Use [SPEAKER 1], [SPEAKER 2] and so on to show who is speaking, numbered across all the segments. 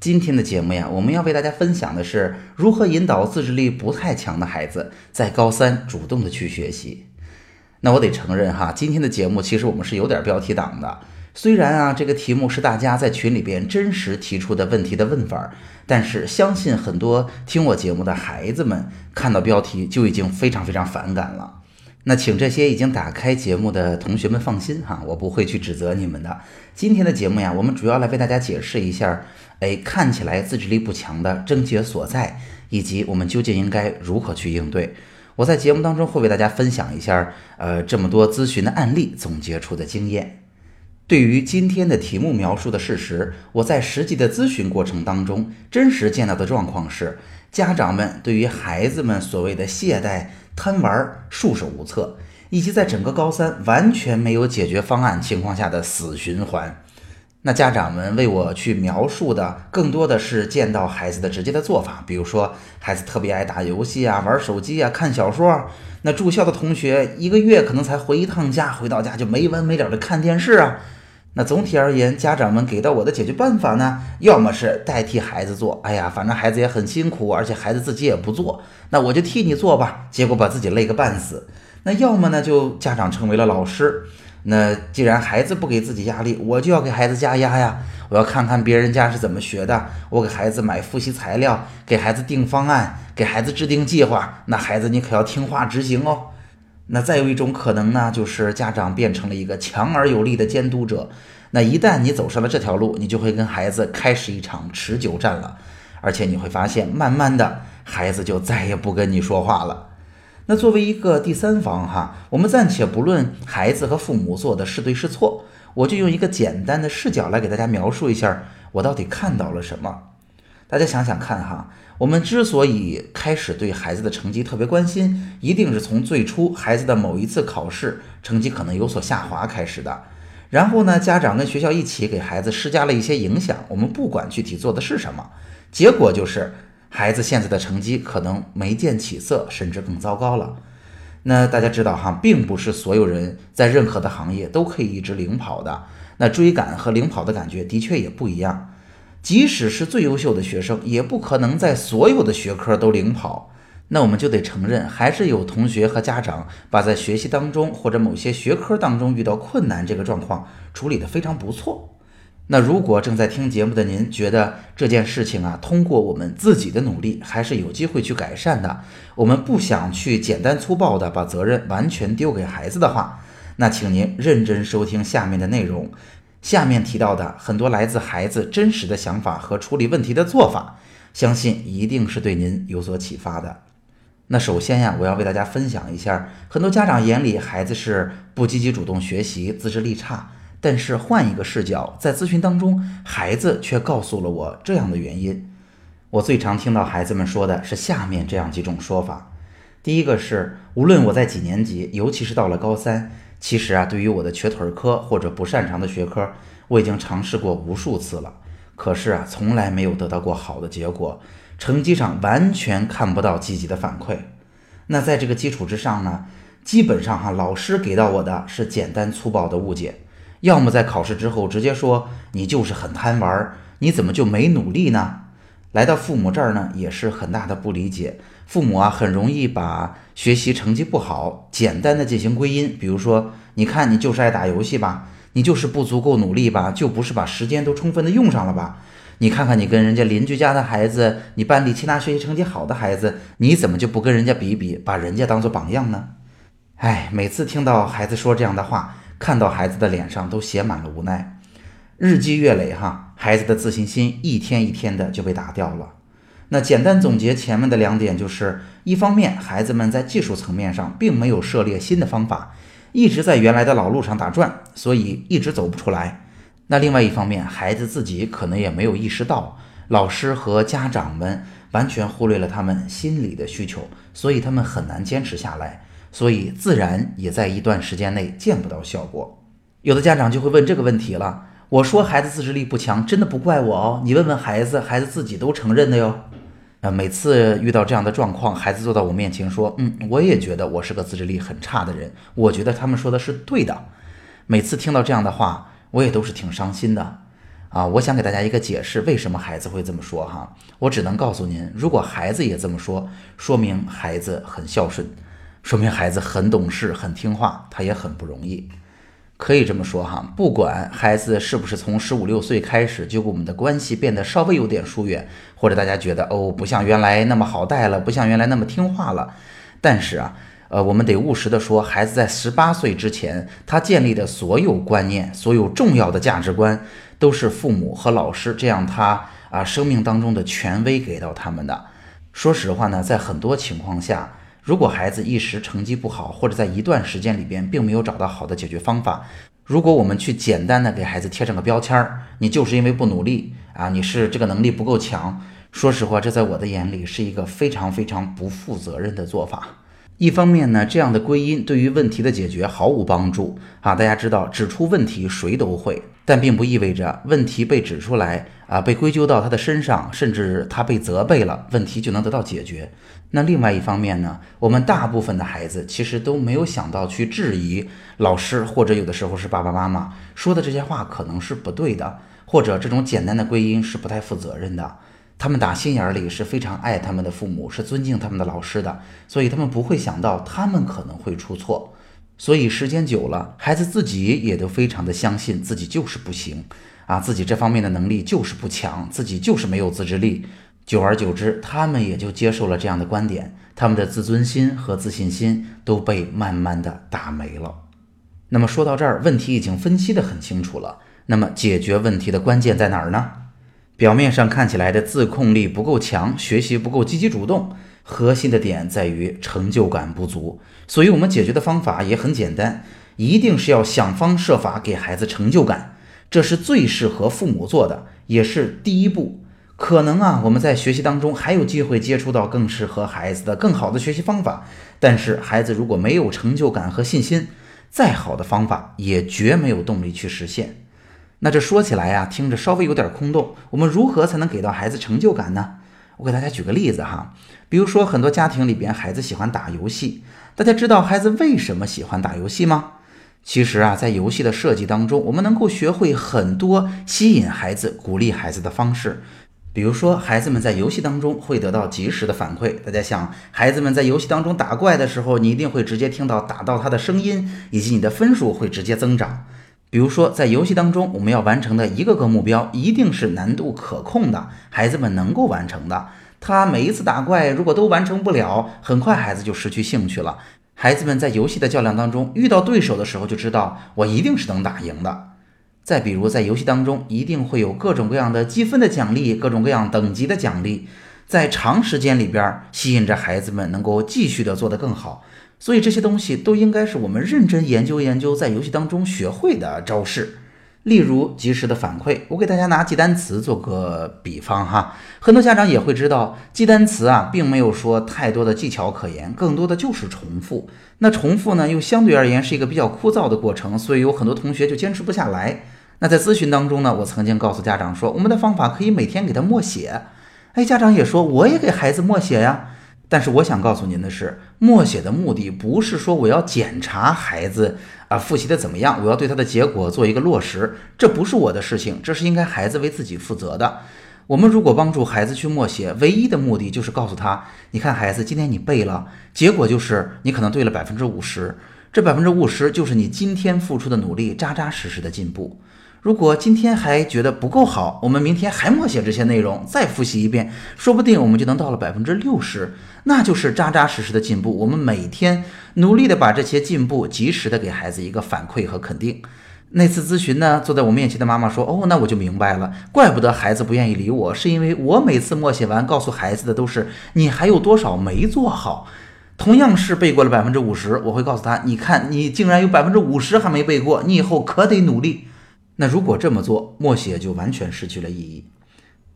[SPEAKER 1] 今天的节目呀，我们要为大家分享的是如何引导自制力不太强的孩子在高三主动的去学习。那我得承认哈，今天的节目其实我们是有点标题党的。虽然啊，这个题目是大家在群里边真实提出的问题的问法，但是相信很多听我节目的孩子们看到标题就已经非常非常反感了。那请这些已经打开节目的同学们放心哈，我不会去指责你们的。今天的节目呀，我们主要来为大家解释一下，哎，看起来自制力不强的症结所在，以及我们究竟应该如何去应对。我在节目当中会为大家分享一下，呃，这么多咨询的案例总结出的经验。对于今天的题目描述的事实，我在实际的咨询过程当中，真实见到的状况是，家长们对于孩子们所谓的懈怠。贪玩束手无策，以及在整个高三完全没有解决方案情况下的死循环，那家长们为我去描述的更多的是见到孩子的直接的做法，比如说孩子特别爱打游戏啊、玩手机啊、看小说。那住校的同学一个月可能才回一趟家，回到家就没完没了的看电视啊。那总体而言，家长们给到我的解决办法呢，要么是代替孩子做，哎呀，反正孩子也很辛苦，而且孩子自己也不做，那我就替你做吧，结果把自己累个半死。那要么呢，就家长成为了老师，那既然孩子不给自己压力，我就要给孩子加压呀，我要看看别人家是怎么学的，我给孩子买复习材料，给孩子定方案，给孩子制定计划，那孩子你可要听话执行哦。那再有一种可能呢，就是家长变成了一个强而有力的监督者。那一旦你走上了这条路，你就会跟孩子开始一场持久战了，而且你会发现，慢慢的孩子就再也不跟你说话了。那作为一个第三方哈，我们暂且不论孩子和父母做的是对是错，我就用一个简单的视角来给大家描述一下，我到底看到了什么。大家想想看哈。我们之所以开始对孩子的成绩特别关心，一定是从最初孩子的某一次考试成绩可能有所下滑开始的。然后呢，家长跟学校一起给孩子施加了一些影响。我们不管具体做的是什么，结果就是孩子现在的成绩可能没见起色，甚至更糟糕了。那大家知道哈，并不是所有人在任何的行业都可以一直领跑的。那追赶和领跑的感觉的确也不一样。即使是最优秀的学生，也不可能在所有的学科都领跑。那我们就得承认，还是有同学和家长把在学习当中或者某些学科当中遇到困难这个状况处理得非常不错。那如果正在听节目的您觉得这件事情啊，通过我们自己的努力还是有机会去改善的，我们不想去简单粗暴的把责任完全丢给孩子的话，那请您认真收听下面的内容。下面提到的很多来自孩子真实的想法和处理问题的做法，相信一定是对您有所启发的。那首先呀，我要为大家分享一下，很多家长眼里孩子是不积极主动学习，自制力差。但是换一个视角，在咨询当中，孩子却告诉了我这样的原因。我最常听到孩子们说的是下面这样几种说法：第一个是，无论我在几年级，尤其是到了高三。其实啊，对于我的瘸腿科或者不擅长的学科，我已经尝试过无数次了，可是啊，从来没有得到过好的结果，成绩上完全看不到积极的反馈。那在这个基础之上呢，基本上哈，老师给到我的是简单粗暴的误解，要么在考试之后直接说你就是很贪玩，你怎么就没努力呢？来到父母这儿呢，也是很大的不理解。父母啊，很容易把学习成绩不好简单的进行归因，比如说，你看你就是爱打游戏吧，你就是不足够努力吧，就不是把时间都充分的用上了吧？你看看你跟人家邻居家的孩子，你班里其他学习成绩好的孩子，你怎么就不跟人家比比，把人家当做榜样呢？哎，每次听到孩子说这样的话，看到孩子的脸上都写满了无奈。日积月累，哈，孩子的自信心一天一天的就被打掉了。那简单总结前面的两点，就是一方面，孩子们在技术层面上并没有涉猎新的方法，一直在原来的老路上打转，所以一直走不出来。那另外一方面，孩子自己可能也没有意识到，老师和家长们完全忽略了他们心理的需求，所以他们很难坚持下来，所以自然也在一段时间内见不到效果。有的家长就会问这个问题了：我说孩子自制力不强，真的不怪我哦，你问问孩子，孩子自己都承认的哟。啊，每次遇到这样的状况，孩子坐到我面前说：“嗯，我也觉得我是个自制力很差的人，我觉得他们说的是对的。”每次听到这样的话，我也都是挺伤心的。啊，我想给大家一个解释，为什么孩子会这么说哈？我只能告诉您，如果孩子也这么说，说明孩子很孝顺，说明孩子很懂事、很听话，他也很不容易。可以这么说哈，不管孩子是不是从十五六岁开始就跟我们的关系变得稍微有点疏远，或者大家觉得哦不像原来那么好带了，不像原来那么听话了，但是啊，呃，我们得务实的说，孩子在十八岁之前，他建立的所有观念、所有重要的价值观，都是父母和老师这样他啊生命当中的权威给到他们的。说实话呢，在很多情况下。如果孩子一时成绩不好，或者在一段时间里边并没有找到好的解决方法，如果我们去简单的给孩子贴上个标签儿，你就是因为不努力啊，你是这个能力不够强。说实话，这在我的眼里是一个非常非常不负责任的做法。一方面呢，这样的归因对于问题的解决毫无帮助啊。大家知道，指出问题谁都会，但并不意味着问题被指出来啊，被归咎到他的身上，甚至他被责备了，问题就能得到解决。那另外一方面呢，我们大部分的孩子其实都没有想到去质疑老师，或者有的时候是爸爸妈妈说的这些话可能是不对的，或者这种简单的归因是不太负责任的。他们打心眼里是非常爱他们的父母，是尊敬他们的老师的，所以他们不会想到他们可能会出错。所以时间久了，孩子自己也都非常的相信自己就是不行啊，自己这方面的能力就是不强，自己就是没有自制力。久而久之，他们也就接受了这样的观点，他们的自尊心和自信心都被慢慢的打没了。那么说到这儿，问题已经分析的很清楚了。那么解决问题的关键在哪儿呢？表面上看起来的自控力不够强，学习不够积极主动，核心的点在于成就感不足。所以，我们解决的方法也很简单，一定是要想方设法给孩子成就感，这是最适合父母做的，也是第一步。可能啊，我们在学习当中还有机会接触到更适合孩子的、更好的学习方法。但是孩子如果没有成就感和信心，再好的方法也绝没有动力去实现。那这说起来呀，听着稍微有点空洞。我们如何才能给到孩子成就感呢？我给大家举个例子哈，比如说很多家庭里边孩子喜欢打游戏，大家知道孩子为什么喜欢打游戏吗？其实啊，在游戏的设计当中，我们能够学会很多吸引孩子、鼓励孩子的方式。比如说，孩子们在游戏当中会得到及时的反馈。大家想，孩子们在游戏当中打怪的时候，你一定会直接听到打到他的声音，以及你的分数会直接增长。比如说，在游戏当中，我们要完成的一个个目标，一定是难度可控的，孩子们能够完成的。他每一次打怪，如果都完成不了，很快孩子就失去兴趣了。孩子们在游戏的较量当中遇到对手的时候，就知道我一定是能打赢的。再比如，在游戏当中，一定会有各种各样的积分的奖励，各种各样等级的奖励，在长时间里边吸引着孩子们能够继续的做得更好。所以这些东西都应该是我们认真研究研究，在游戏当中学会的招式。例如及时的反馈，我给大家拿记单词做个比方哈，很多家长也会知道，记单词啊，并没有说太多的技巧可言，更多的就是重复。那重复呢，又相对而言是一个比较枯燥的过程，所以有很多同学就坚持不下来。那在咨询当中呢，我曾经告诉家长说，我们的方法可以每天给他默写。哎，家长也说，我也给孩子默写呀。但是我想告诉您的是，默写的目的不是说我要检查孩子啊复习的怎么样，我要对他的结果做一个落实，这不是我的事情，这是应该孩子为自己负责的。我们如果帮助孩子去默写，唯一的目的就是告诉他，你看孩子，今天你背了，结果就是你可能对了百分之五十，这百分之五十就是你今天付出的努力，扎扎实实的进步。如果今天还觉得不够好，我们明天还默写这些内容，再复习一遍，说不定我们就能到了百分之六十，那就是扎扎实实的进步。我们每天努力的把这些进步及时的给孩子一个反馈和肯定。那次咨询呢，坐在我面前的妈妈说：“哦，那我就明白了，怪不得孩子不愿意理我，是因为我每次默写完告诉孩子的都是你还有多少没做好。同样是背过了百分之五十，我会告诉他：你看你竟然有百分之五十还没背过，你以后可得努力。”那如果这么做，默写就完全失去了意义。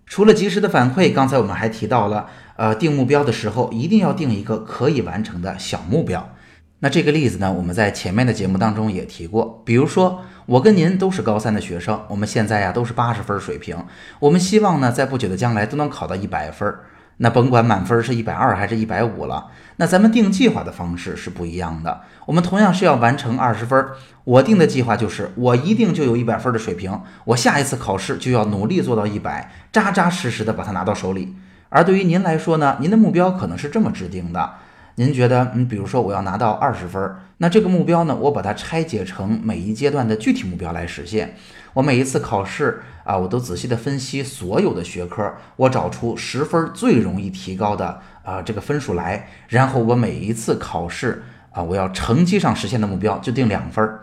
[SPEAKER 1] 除了及时的反馈，刚才我们还提到了，呃，定目标的时候一定要定一个可以完成的小目标。那这个例子呢，我们在前面的节目当中也提过。比如说，我跟您都是高三的学生，我们现在呀都是八十分水平，我们希望呢在不久的将来都能考到一百分儿。那甭管满分是一百二还是一百五了，那咱们定计划的方式是不一样的。我们同样是要完成二十分，我定的计划就是我一定就有一百分的水平，我下一次考试就要努力做到一百，扎扎实实的把它拿到手里。而对于您来说呢，您的目标可能是这么制定的。您觉得，嗯，比如说我要拿到二十分，那这个目标呢，我把它拆解成每一阶段的具体目标来实现。我每一次考试啊，我都仔细的分析所有的学科，我找出十分最容易提高的啊这个分数来，然后我每一次考试啊，我要成绩上实现的目标就定两分。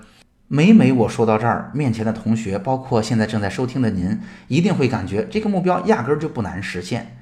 [SPEAKER 1] 每每我说到这儿，面前的同学，包括现在正在收听的您，一定会感觉这个目标压根儿就不难实现。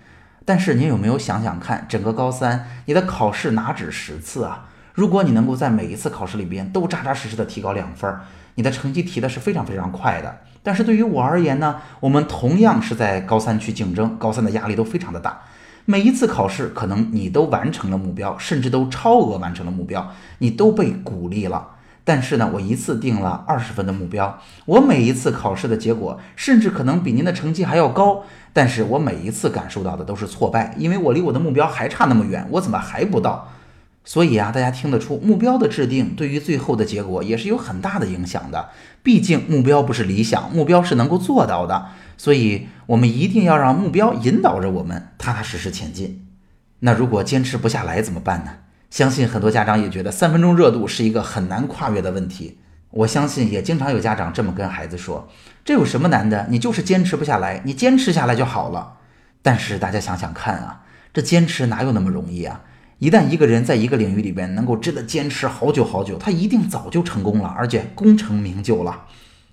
[SPEAKER 1] 但是您有没有想想看，整个高三你的考试哪止十次啊？如果你能够在每一次考试里边都扎扎实实的提高两分，你的成绩提的是非常非常快的。但是对于我而言呢，我们同样是在高三去竞争，高三的压力都非常的大。每一次考试，可能你都完成了目标，甚至都超额完成了目标，你都被鼓励了。但是呢，我一次定了二十分的目标，我每一次考试的结果，甚至可能比您的成绩还要高。但是我每一次感受到的都是挫败，因为我离我的目标还差那么远，我怎么还不到？所以啊，大家听得出，目标的制定对于最后的结果也是有很大的影响的。毕竟目标不是理想，目标是能够做到的。所以我们一定要让目标引导着我们踏踏实实前进。那如果坚持不下来怎么办呢？相信很多家长也觉得三分钟热度是一个很难跨越的问题。我相信也经常有家长这么跟孩子说：“这有什么难的？你就是坚持不下来，你坚持下来就好了。”但是大家想想看啊，这坚持哪有那么容易啊？一旦一个人在一个领域里边能够真的坚持好久好久，他一定早就成功了，而且功成名就了。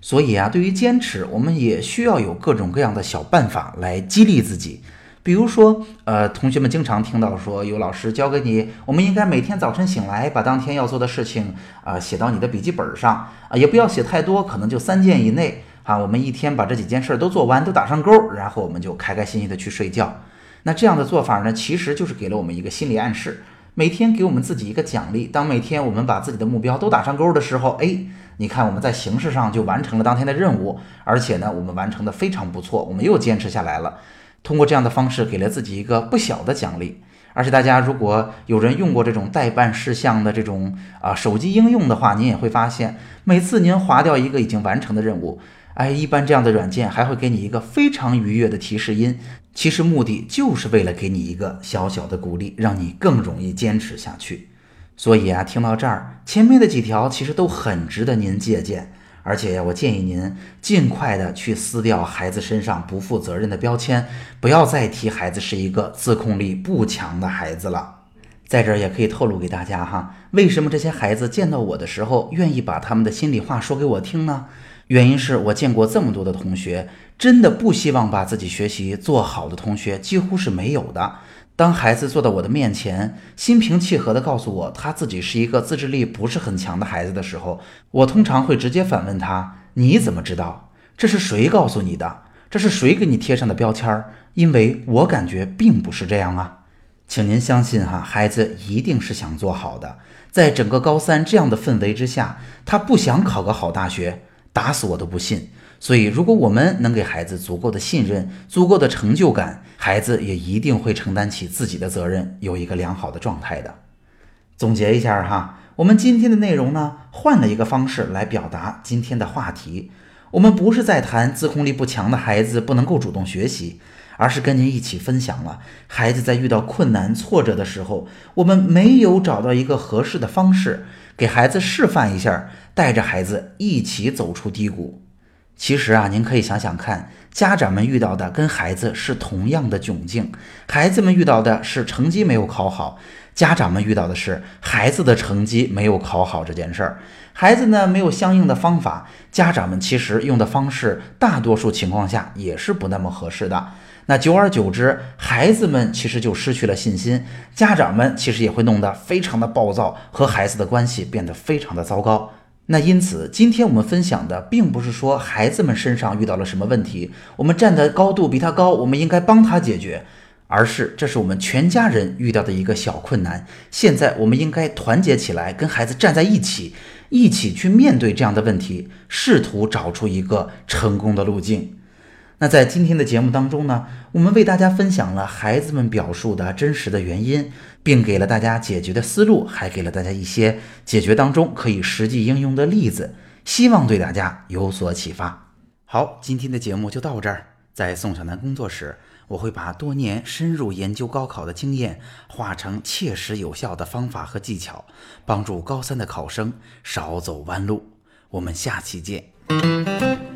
[SPEAKER 1] 所以啊，对于坚持，我们也需要有各种各样的小办法来激励自己。比如说，呃，同学们经常听到说，有老师教给你，我们应该每天早晨醒来，把当天要做的事情啊写到你的笔记本上啊，也不要写太多，可能就三件以内啊。我们一天把这几件事都做完，都打上勾，然后我们就开开心心的去睡觉。那这样的做法呢，其实就是给了我们一个心理暗示，每天给我们自己一个奖励。当每天我们把自己的目标都打上勾的时候，哎，你看我们在形式上就完成了当天的任务，而且呢，我们完成的非常不错，我们又坚持下来了。通过这样的方式，给了自己一个不小的奖励。而且大家如果有人用过这种代办事项的这种啊手机应用的话，您也会发现，每次您划掉一个已经完成的任务，哎，一般这样的软件还会给你一个非常愉悦的提示音。其实目的就是为了给你一个小小的鼓励，让你更容易坚持下去。所以啊，听到这儿，前面的几条其实都很值得您借鉴。而且呀我建议您尽快的去撕掉孩子身上不负责任的标签，不要再提孩子是一个自控力不强的孩子了。在这儿也可以透露给大家哈，为什么这些孩子见到我的时候愿意把他们的心里话说给我听呢？原因是我见过这么多的同学，真的不希望把自己学习做好的同学几乎是没有的。当孩子坐到我的面前，心平气和地告诉我他自己是一个自制力不是很强的孩子的时候，我通常会直接反问他：“你怎么知道？这是谁告诉你的？这是谁给你贴上的标签？因为我感觉并不是这样啊，请您相信哈，孩子一定是想做好的。在整个高三这样的氛围之下，他不想考个好大学，打死我都不信。”所以，如果我们能给孩子足够的信任、足够的成就感，孩子也一定会承担起自己的责任，有一个良好的状态的。总结一下哈，我们今天的内容呢，换了一个方式来表达今天的话题。我们不是在谈自控力不强的孩子不能够主动学习，而是跟您一起分享了孩子在遇到困难挫折的时候，我们没有找到一个合适的方式，给孩子示范一下，带着孩子一起走出低谷。其实啊，您可以想想看，家长们遇到的跟孩子是同样的窘境，孩子们遇到的是成绩没有考好，家长们遇到的是孩子的成绩没有考好这件事儿。孩子呢没有相应的方法，家长们其实用的方式大多数情况下也是不那么合适的。那久而久之，孩子们其实就失去了信心，家长们其实也会弄得非常的暴躁，和孩子的关系变得非常的糟糕。那因此，今天我们分享的并不是说孩子们身上遇到了什么问题，我们站的高度比他高，我们应该帮他解决，而是这是我们全家人遇到的一个小困难。现在我们应该团结起来，跟孩子站在一起，一起去面对这样的问题，试图找出一个成功的路径。那在今天的节目当中呢，我们为大家分享了孩子们表述的真实的原因，并给了大家解决的思路，还给了大家一些解决当中可以实际应用的例子，希望对大家有所启发。好，今天的节目就到这儿。在宋小南工作室，我会把多年深入研究高考的经验化成切实有效的方法和技巧，帮助高三的考生少走弯路。我们下期见。